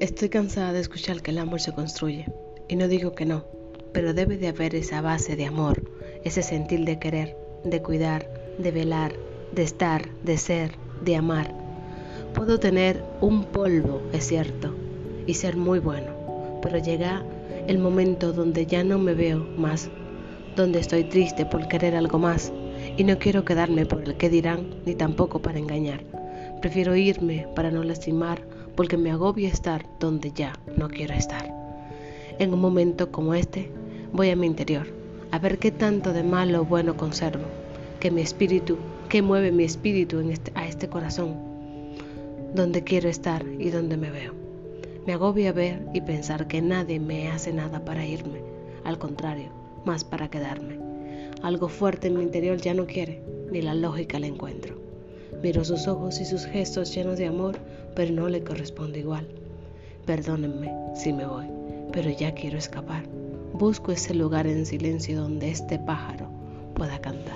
Estoy cansada de escuchar que el amor se construye. Y no digo que no, pero debe de haber esa base de amor, ese sentir de querer, de cuidar, de velar, de estar, de ser, de amar. Puedo tener un polvo, es cierto, y ser muy bueno, pero llega el momento donde ya no me veo más, donde estoy triste por querer algo más y no quiero quedarme por el que dirán ni tampoco para engañar. Prefiero irme para no lastimar porque me agobia estar donde ya no quiero estar. En un momento como este voy a mi interior a ver qué tanto de malo o bueno conservo, que mi espíritu, que mueve mi espíritu este, a este corazón, donde quiero estar y donde me veo. Me agobia ver y pensar que nadie me hace nada para irme, al contrario, más para quedarme. Algo fuerte en mi interior ya no quiere, ni la lógica la encuentro. Miro sus ojos y sus gestos llenos de amor, pero no le corresponde igual. Perdónenme si me voy, pero ya quiero escapar. Busco ese lugar en silencio donde este pájaro pueda cantar.